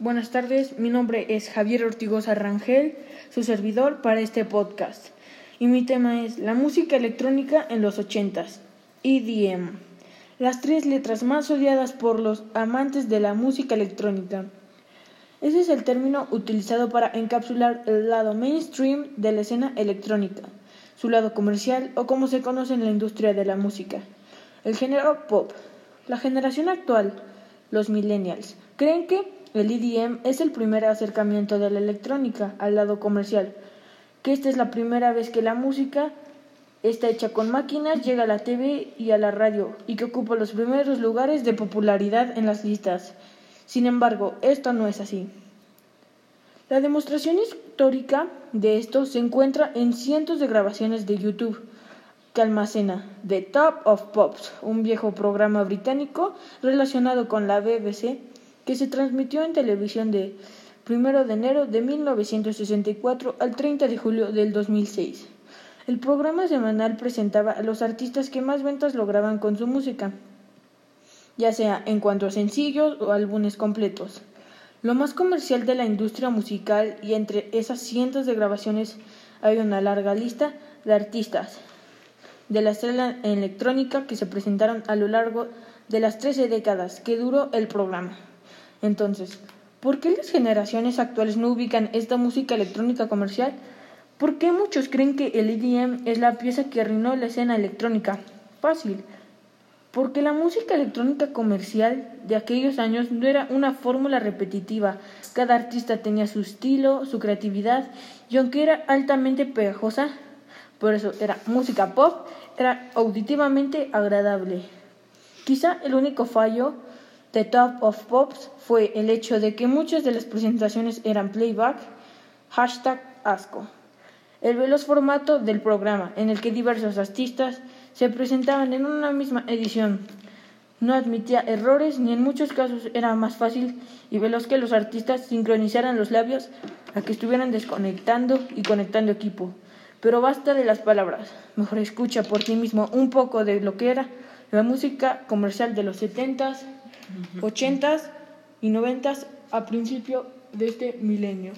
Buenas tardes, mi nombre es Javier Ortigosa Rangel, su servidor para este podcast. Y mi tema es la música electrónica en los ochentas, EDM. Las tres letras más odiadas por los amantes de la música electrónica. Ese es el término utilizado para encapsular el lado mainstream de la escena electrónica, su lado comercial o como se conoce en la industria de la música. El género pop. La generación actual, los millennials, creen que el EDM es el primer acercamiento de la electrónica al lado comercial, que esta es la primera vez que la música está hecha con máquinas, llega a la TV y a la radio y que ocupa los primeros lugares de popularidad en las listas. Sin embargo, esto no es así. La demostración histórica de esto se encuentra en cientos de grabaciones de YouTube que almacena The Top of Pops, un viejo programa británico relacionado con la BBC que se transmitió en televisión de 1 de enero de 1964 al 30 de julio del 2006. El programa semanal presentaba a los artistas que más ventas lograban con su música, ya sea en cuanto a sencillos o álbumes completos. Lo más comercial de la industria musical y entre esas cientos de grabaciones hay una larga lista de artistas de la escena electrónica que se presentaron a lo largo de las 13 décadas que duró el programa. Entonces, ¿por qué las generaciones actuales no ubican esta música electrónica comercial? ¿Por qué muchos creen que el EDM es la pieza que arruinó la escena electrónica? Fácil. Porque la música electrónica comercial de aquellos años no era una fórmula repetitiva. Cada artista tenía su estilo, su creatividad, y aunque era altamente pegajosa, por eso era música pop, era auditivamente agradable. Quizá el único fallo The Top of Pops fue el hecho de que muchas de las presentaciones eran playback, hashtag asco. El veloz formato del programa, en el que diversos artistas se presentaban en una misma edición, no admitía errores ni en muchos casos era más fácil y veloz que los artistas sincronizaran los labios a que estuvieran desconectando y conectando equipo. Pero basta de las palabras, mejor escucha por ti mismo un poco de lo que era la música comercial de los setentas, ochentas y noventas a principio de este milenio.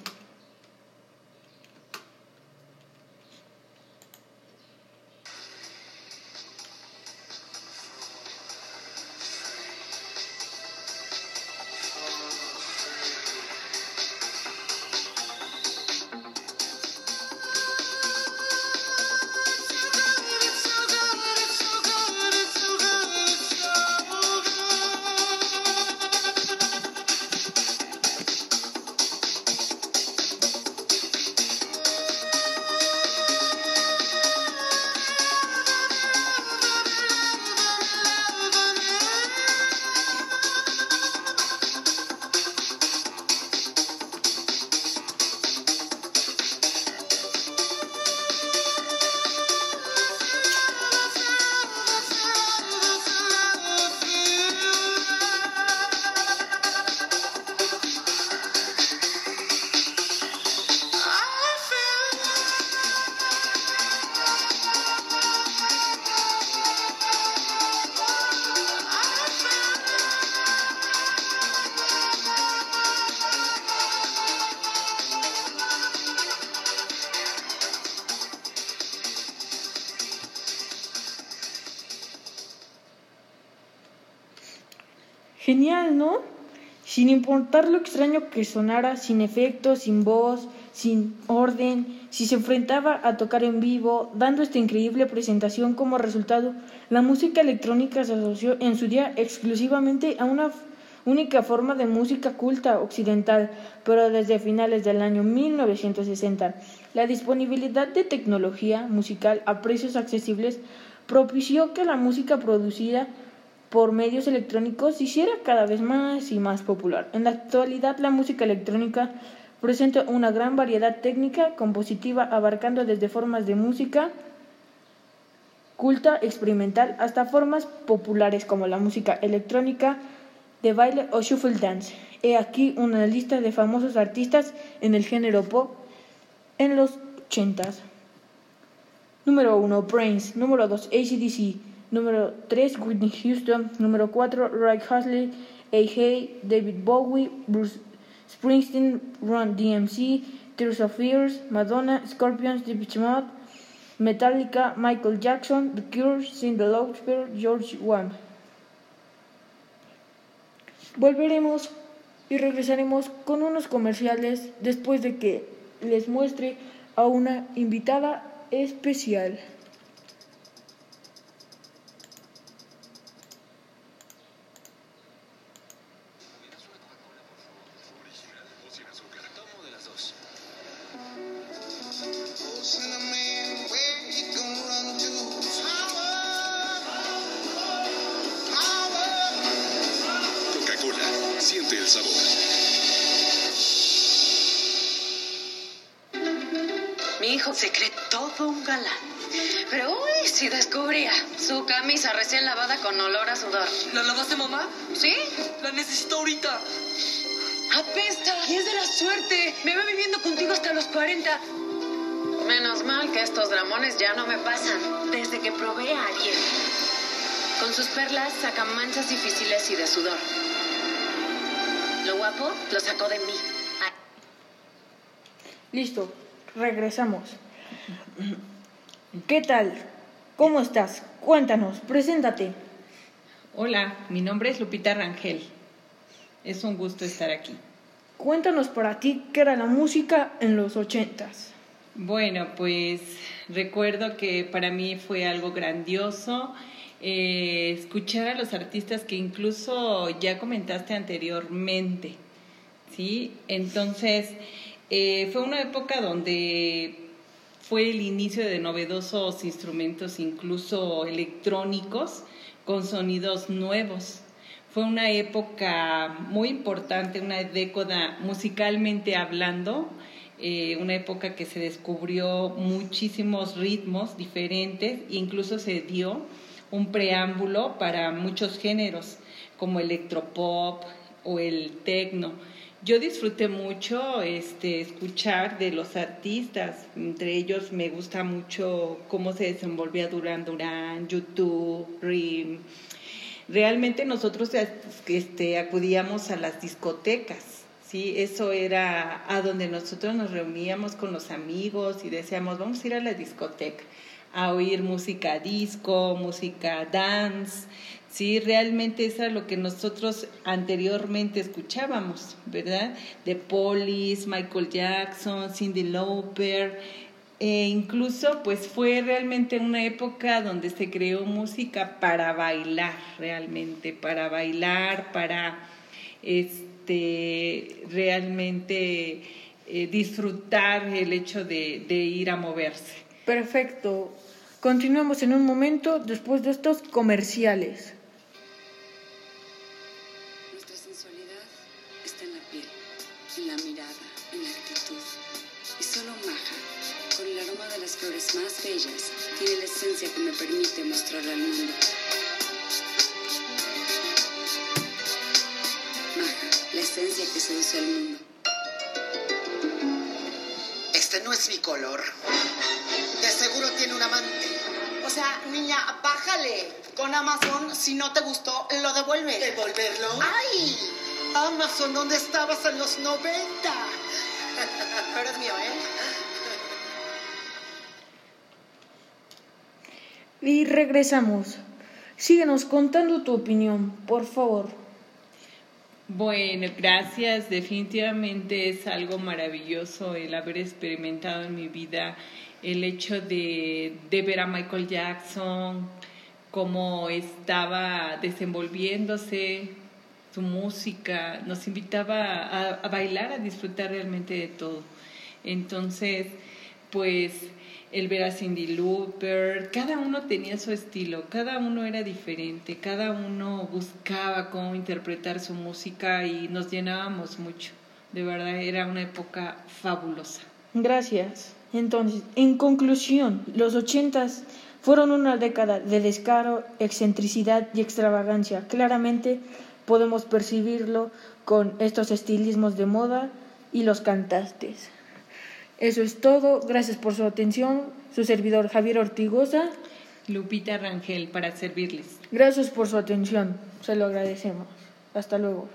Genial, ¿no? Sin importar lo extraño que sonara, sin efectos, sin voz, sin orden, si se enfrentaba a tocar en vivo, dando esta increíble presentación como resultado, la música electrónica se asoció en su día exclusivamente a una única forma de música culta occidental, pero desde finales del año 1960, la disponibilidad de tecnología musical a precios accesibles propició que la música producida por medios electrónicos se hiciera cada vez más y más popular. En la actualidad la música electrónica presenta una gran variedad técnica compositiva abarcando desde formas de música culta, experimental, hasta formas populares como la música electrónica, de baile o shuffle dance. He aquí una lista de famosos artistas en el género pop en los 80 Número 1, Brains. Número 2, ACDC. Número 3, Whitney Houston. Número 4, Ray Hasley, A.J., David Bowie, Bruce Springsteen, Run DMC, Tears of Fears, Madonna, Scorpions, Deep Mode, Metallica, Michael Jackson, The Cure, Cindy Lauper, George Wham. Volveremos y regresaremos con unos comerciales después de que les muestre a una invitada especial. Siente el sabor. Mi hijo se cree todo un galán. Pero uy, si descubría su camisa recién lavada con olor a sudor. ¿La lavaste, mamá? ¿Sí? La necesito ahorita. Apesta y es de la suerte. Me va viviendo contigo hasta los 40. Menos mal que estos dramones ya no me pasan. Desde que probé a Ariel. Con sus perlas saca manchas difíciles y de sudor. Lo guapo lo sacó de mí. Listo, regresamos. ¿Qué tal? ¿Cómo estás? Cuéntanos, preséntate. Hola, mi nombre es Lupita Rangel. Es un gusto estar aquí. Cuéntanos para ti qué era la música en los ochentas. Bueno, pues recuerdo que para mí fue algo grandioso eh, escuchar a los artistas que incluso ya comentaste anteriormente, ¿sí? Entonces, eh, fue una época donde fue el inicio de novedosos instrumentos, incluso electrónicos, con sonidos nuevos. Fue una época muy importante, una década musicalmente hablando, eh, una época que se descubrió muchísimos ritmos diferentes, incluso se dio un preámbulo para muchos géneros como electropop o el techno. Yo disfruté mucho este, escuchar de los artistas, entre ellos me gusta mucho cómo se desenvolvía Duran Duran, YouTube, Rim. Realmente nosotros este, acudíamos a las discotecas, ¿sí? Eso era a donde nosotros nos reuníamos con los amigos y decíamos, vamos a ir a la discoteca a oír música disco, música dance, sí, realmente eso era lo que nosotros anteriormente escuchábamos, ¿verdad? De Police, Michael Jackson, Cindy Lauper, e incluso pues fue realmente una época donde se creó música para bailar, realmente, para bailar, para este realmente eh, disfrutar el hecho de ir a moverse. Perfecto. Continuamos en un momento después de estos comerciales. Nuestra sensualidad está en la piel, en la mirada, en la actitud. Y solo Maja, con el aroma de las flores más bellas, tiene la esencia que me permite mostrarla al mundo. Maja, la esencia que seduce al mundo. Este no es mi color. Seguro tiene un amante. O sea, niña, bájale. Con Amazon, si no te gustó, lo devuelves. ¿Devolverlo? ¡Ay! Amazon, ¿dónde estabas en los 90? Pero es mío, ¿eh? Y regresamos. Síguenos contando tu opinión, por favor. Bueno, gracias. Definitivamente es algo maravilloso el haber experimentado en mi vida el hecho de, de ver a Michael Jackson, cómo estaba desenvolviéndose, su música, nos invitaba a, a, bailar, a disfrutar realmente de todo. Entonces, pues el ver a Cindy Lauper, cada uno tenía su estilo, cada uno era diferente, cada uno buscaba cómo interpretar su música y nos llenábamos mucho. De verdad, era una época fabulosa. Gracias. Entonces, en conclusión, los ochentas fueron una década de descaro, excentricidad y extravagancia. Claramente podemos percibirlo con estos estilismos de moda y los cantantes. Eso es todo. Gracias por su atención. Su servidor Javier Ortigosa. Lupita Rangel para servirles. Gracias por su atención. Se lo agradecemos. Hasta luego.